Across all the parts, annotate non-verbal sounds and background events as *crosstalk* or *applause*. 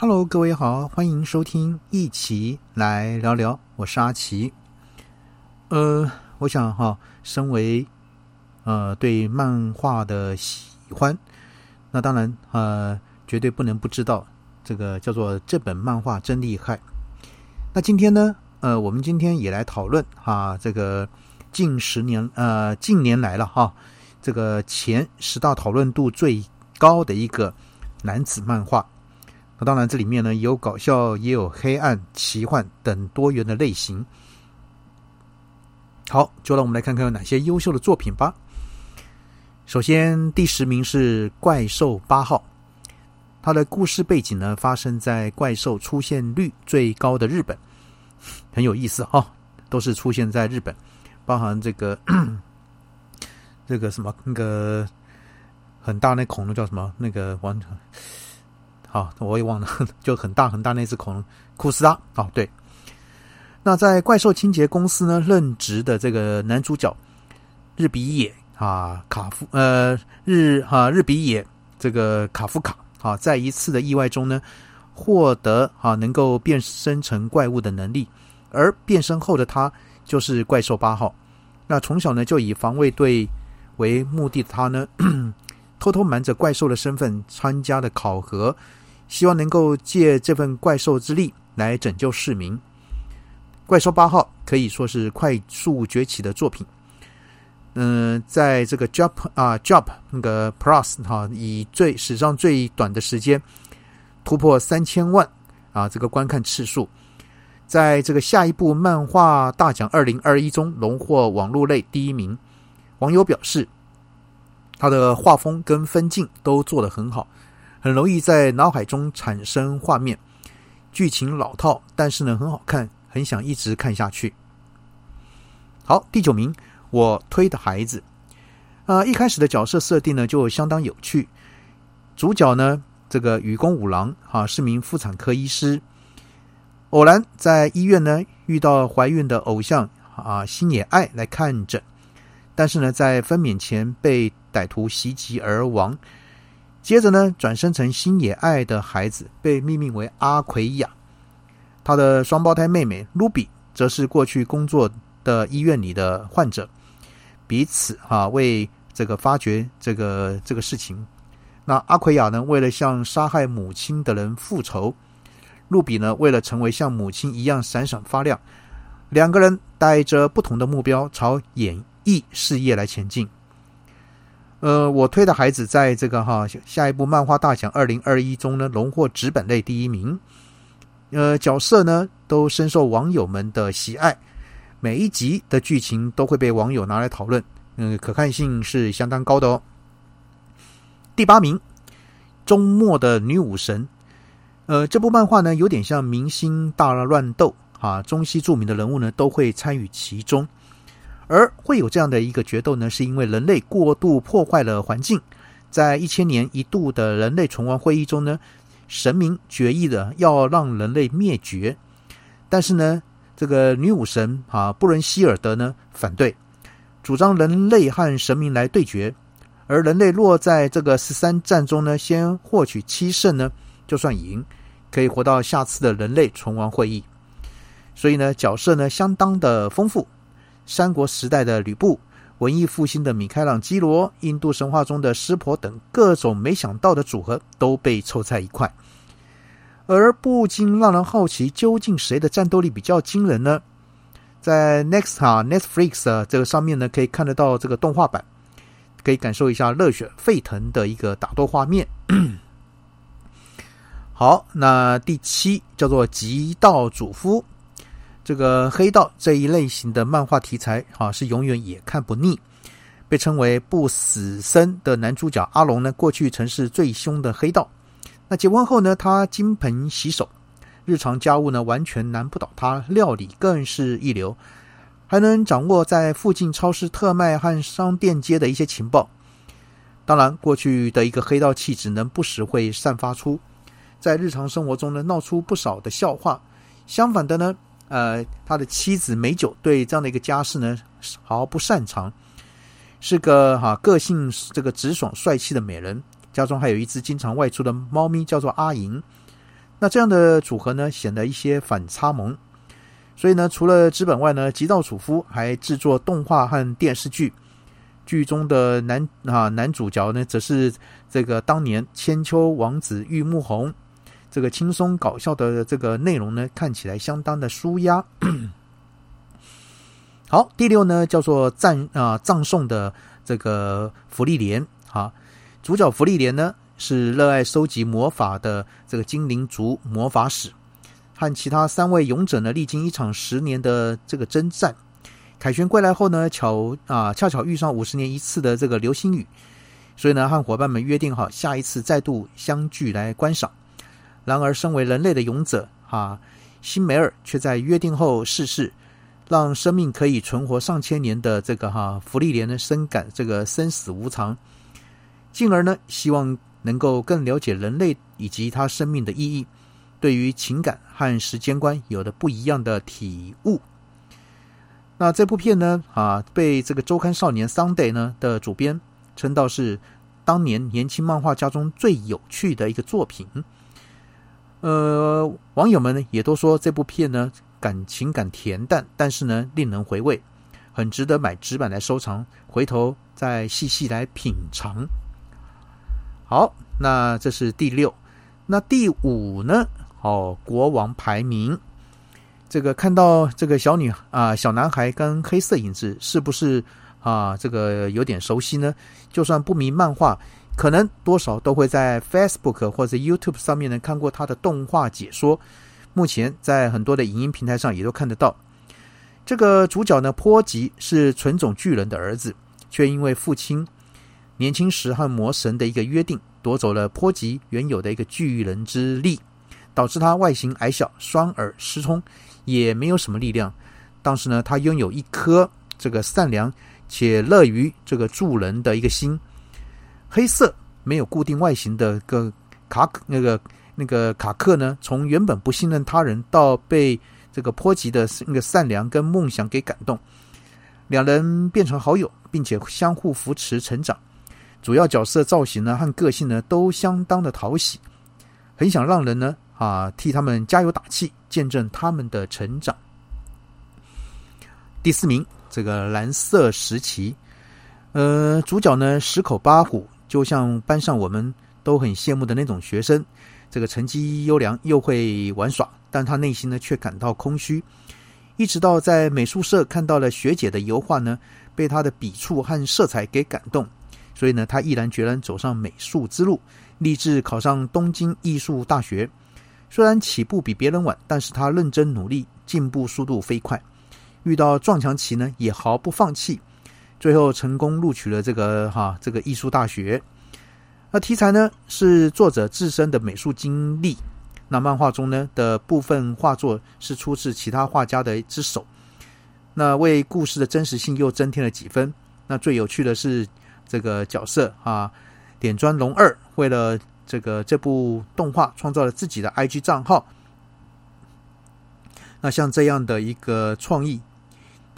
Hello，各位好，欢迎收听一起来聊聊，我是阿奇。呃，我想哈，身为呃对漫画的喜欢，那当然呃绝对不能不知道这个叫做这本漫画真厉害。那今天呢，呃，我们今天也来讨论哈，这个近十年呃近年来了哈，这个前十大讨论度最高的一个男子漫画。那当然，这里面呢有搞笑，也有黑暗、奇幻等多元的类型。好，就让我们来看看有哪些优秀的作品吧。首先，第十名是《怪兽八号》，它的故事背景呢发生在怪兽出现率最高的日本，很有意思哈，都是出现在日本，包含这个 *clears throat* 这个什么那个很大那恐龙叫什么那个王。好，我也忘了，*laughs* 就很大很大那只恐龙库斯拉。哦，对。那在怪兽清洁公司呢任职的这个男主角日比野啊卡夫呃日啊日比野这个卡夫卡啊，在一次的意外中呢获得啊能够变身成怪物的能力，而变身后的他就是怪兽八号。那从小呢就以防卫队为目的的他呢，*clears throat* 偷偷瞒着怪兽的身份参加了考核。希望能够借这份怪兽之力来拯救市民。怪兽八号可以说是快速崛起的作品。嗯，在这个 Jump 啊 Jump 那个 Plus 哈，以最史上最短的时间突破三千万啊这个观看次数，在这个下一部漫画大奖二零二一中荣获网络类第一名。网友表示，他的画风跟分镜都做得很好。很容易在脑海中产生画面，剧情老套，但是呢很好看，很想一直看下去。好，第九名，我推的孩子，啊，一开始的角色设定呢就相当有趣。主角呢，这个雨宫五郎啊是名妇产科医师，偶然在医院呢遇到怀孕的偶像啊星野爱来看诊，但是呢在分娩前被歹徒袭击而亡。接着呢，转生成星野爱的孩子被命名为阿奎亚，他的双胞胎妹妹露比则是过去工作的医院里的患者，彼此哈为这个发掘这个这个事情。那阿奎亚呢，为了向杀害母亲的人复仇，露比呢，为了成为像母亲一样闪闪发亮，两个人带着不同的目标朝演艺事业来前进。呃，我推的孩子在这个哈下一部漫画大奖二零二一中呢，荣获纸本类第一名。呃，角色呢都深受网友们的喜爱，每一集的剧情都会被网友拿来讨论，嗯，可看性是相当高的哦。第八名，周末的女武神。呃，这部漫画呢有点像明星大乱斗啊，中西著名的人物呢都会参与其中。而会有这样的一个决斗呢，是因为人类过度破坏了环境。在一千年一度的人类存亡会议中呢，神明决议的要让人类灭绝。但是呢，这个女武神啊布伦希尔德呢反对，主张人类和神明来对决。而人类若在这个十三战中呢，先获取七胜呢，就算赢，可以活到下次的人类存亡会议。所以呢，角色呢相当的丰富。三国时代的吕布，文艺复兴的米开朗基罗，印度神话中的湿婆等各种没想到的组合都被凑在一块，而不禁让人好奇，究竟谁的战斗力比较惊人呢？在 Next 哈 Netflix 这个上面呢，可以看得到这个动画版，可以感受一下热血沸腾的一个打斗画面。好，那第七叫做极道主夫。这个黑道这一类型的漫画题材啊，是永远也看不腻。被称为不死身的男主角阿龙呢，过去曾是最凶的黑道。那结婚后呢，他金盆洗手，日常家务呢完全难不倒他，料理更是一流，还能掌握在附近超市特卖和商店街的一些情报。当然，过去的一个黑道气质能不时会散发出，在日常生活中呢闹出不少的笑话。相反的呢。呃，他的妻子美酒对这样的一个家事呢毫不擅长，是个哈个性这个直爽帅气的美人，家中还有一只经常外出的猫咪，叫做阿银。那这样的组合呢，显得一些反差萌。所以呢，除了资本外呢，吉道楚夫还制作动画和电视剧。剧中的男啊男主角呢，则是这个当年千秋王子玉木宏。这个轻松搞笑的这个内容呢，看起来相当的舒压。*coughs* 好，第六呢叫做赞啊葬送的这个福利莲啊，主角福利莲呢是热爱收集魔法的这个精灵族魔法使，和其他三位勇者呢历经一场十年的这个征战，凯旋归来后呢巧啊恰巧遇上五十年一次的这个流星雨，所以呢和伙伴们约定好下一次再度相聚来观赏。然而身为人类的勇者啊，辛梅尔却在约定后逝世。让生命可以存活上千年的这个哈福利莲呢，深感这个生死无常，进而呢，希望能够更了解人类以及他生命的意义，对于情感和时间观有了不一样的体悟。那这部片呢，啊，被这个周刊少年 Sunday 呢的主编称道是当年年轻漫画家中最有趣的一个作品。呃，网友们呢也都说这部片呢。感情感恬淡，但是呢，令人回味，很值得买纸板来收藏，回头再细细来品尝。好，那这是第六，那第五呢？哦，国王排名，这个看到这个小女啊，小男孩跟黑色影子，是不是啊？这个有点熟悉呢？就算不迷漫画，可能多少都会在 Facebook 或者 YouTube 上面呢看过他的动画解说。目前在很多的影音平台上也都看得到，这个主角呢，波吉是纯种巨人的儿子，却因为父亲年轻时和魔神的一个约定，夺走了波吉原有的一个巨人之力，导致他外形矮小、双耳失聪，也没有什么力量。但是呢，他拥有一颗这个善良且乐于这个助人的一个心。黑色没有固定外形的个卡那个。那个卡克呢，从原本不信任他人，到被这个波吉的那个善良跟梦想给感动，两人变成好友，并且相互扶持成长。主要角色造型呢和个性呢都相当的讨喜，很想让人呢啊替他们加油打气，见证他们的成长。第四名，这个蓝色时期，呃，主角呢十口八虎，就像班上我们都很羡慕的那种学生。这个成绩优良又会玩耍，但他内心呢却感到空虚。一直到在美术社看到了学姐的油画呢，被他的笔触和色彩给感动，所以呢，他毅然决然走上美术之路，立志考上东京艺术大学。虽然起步比别人晚，但是他认真努力，进步速度飞快。遇到撞墙期呢，也毫不放弃，最后成功录取了这个哈这个艺术大学。那题材呢是作者自身的美术经历。那漫画中呢的部分画作是出自其他画家的之手。那为故事的真实性又增添了几分。那最有趣的是这个角色啊，点砖龙二为了这个这部动画创造了自己的 IG 账号。那像这样的一个创意，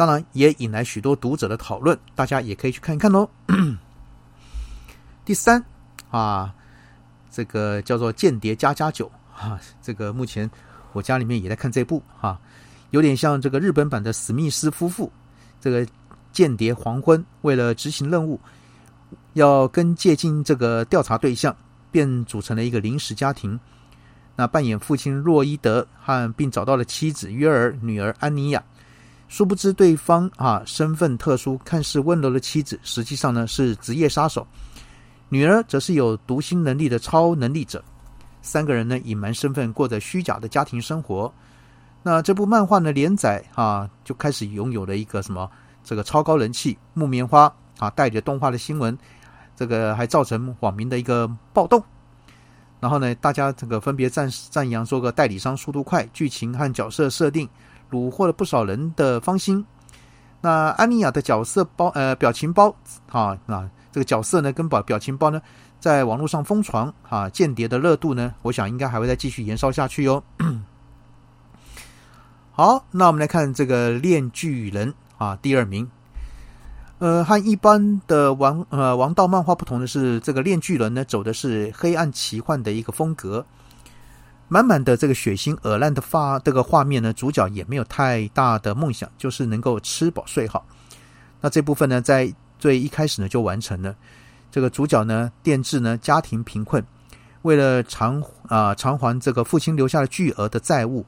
当然也引来许多读者的讨论，大家也可以去看一看哦。*clears throat* 第三。啊，这个叫做《间谍加加酒》啊，这个目前我家里面也在看这部哈，有点像这个日本版的史密斯夫妇。这个间谍黄昏为了执行任务，要跟接近这个调查对象，便组成了一个临时家庭。那扮演父亲洛伊德和并找到了妻子约尔、女儿安妮亚。殊不知对方啊身份特殊，看似温柔的妻子，实际上呢是职业杀手。女儿则是有读心能力的超能力者，三个人呢隐瞒身份，过着虚假的家庭生活。那这部漫画呢连载啊，就开始拥有了一个什么这个超高人气。木棉花啊带着动画的新闻，这个还造成网民的一个暴动。然后呢，大家这个分别赞赞扬说个代理商速度快，剧情和角色设定虏获了不少人的芳心。那安妮亚的角色包呃表情包啊啊。这个角色呢，跟表表情包呢，在网络上疯传啊，间谍的热度呢，我想应该还会再继续延烧下去哟。*coughs* 好，那我们来看这个《炼巨人》啊，第二名。呃，和一般的王呃王道漫画不同的是，这个《炼巨人》呢，走的是黑暗奇幻的一个风格。满满的这个血腥恶烂的发这个画面呢，主角也没有太大的梦想，就是能够吃饱睡好。那这部分呢，在最一开始呢就完成了。这个主角呢，电制呢家庭贫困，为了偿啊偿还这个父亲留下的巨额的债务，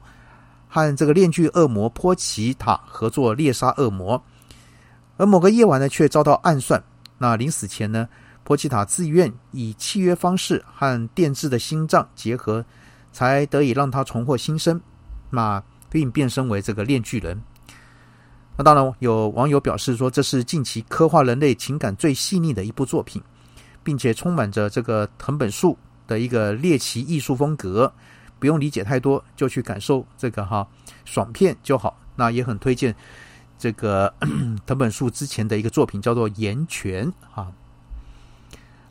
和这个炼巨恶魔波奇塔合作猎杀恶魔。而某个夜晚呢，却遭到暗算。那临死前呢，波奇塔自愿以契约方式和电制的心脏结合。才得以让他重获新生，那并变身为这个炼巨人。那当然，有网友表示说，这是近期刻画人类情感最细腻的一部作品，并且充满着这个藤本树的一个猎奇艺术风格。不用理解太多，就去感受这个哈爽片就好。那也很推荐这个 *coughs* 藤本树之前的一个作品，叫做《岩泉》哈。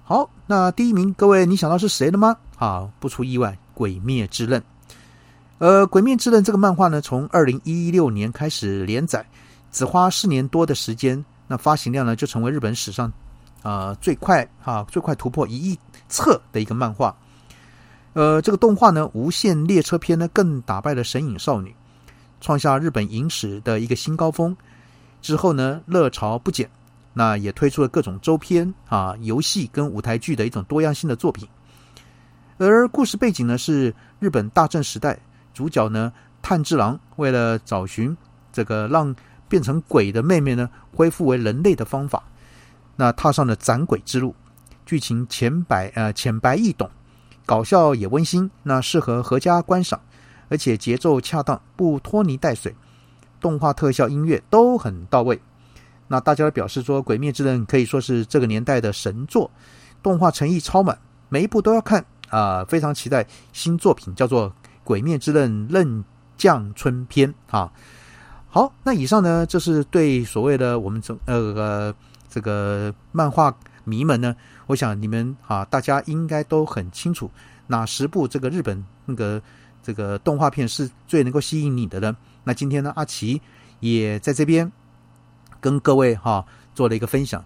好，那第一名，各位你想到是谁了吗？啊，不出意外。《鬼灭之刃》，呃，《鬼灭之刃》这个漫画呢，从二零一六年开始连载，只花四年多的时间，那发行量呢就成为日本史上啊最快啊最快突破一亿册的一个漫画。呃，这个动画呢，《无限列车篇》呢，更打败了《神隐少女》，创下日本影史的一个新高峰。之后呢，热潮不减，那也推出了各种周边啊、游戏跟舞台剧的一种多样性的作品。而故事背景呢是日本大正时代，主角呢炭治郎为了找寻这个让变成鬼的妹妹呢恢复为人类的方法，那踏上了斩鬼之路。剧情浅白呃浅白易懂，搞笑也温馨，那适合合家观赏，而且节奏恰当，不拖泥带水，动画特效音乐都很到位。那大家表示说，《鬼灭之刃》可以说是这个年代的神作，动画诚意超满，每一部都要看。啊，非常期待新作品，叫做《鬼灭之刃刃将春篇》啊。好，那以上呢，这是对所谓的我们这呃这个漫画迷们呢，我想你们啊，大家应该都很清楚哪十部这个日本那个这个动画片是最能够吸引你的呢？那今天呢，阿奇也在这边跟各位哈做了一个分享。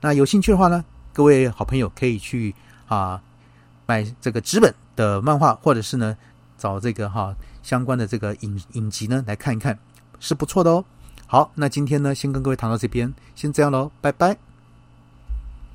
那有兴趣的话呢，各位好朋友可以去啊。买这个纸本的漫画，或者是呢找这个哈相关的这个影影集呢来看一看，是不错的哦。好，那今天呢先跟各位谈到这边，先这样喽，拜拜。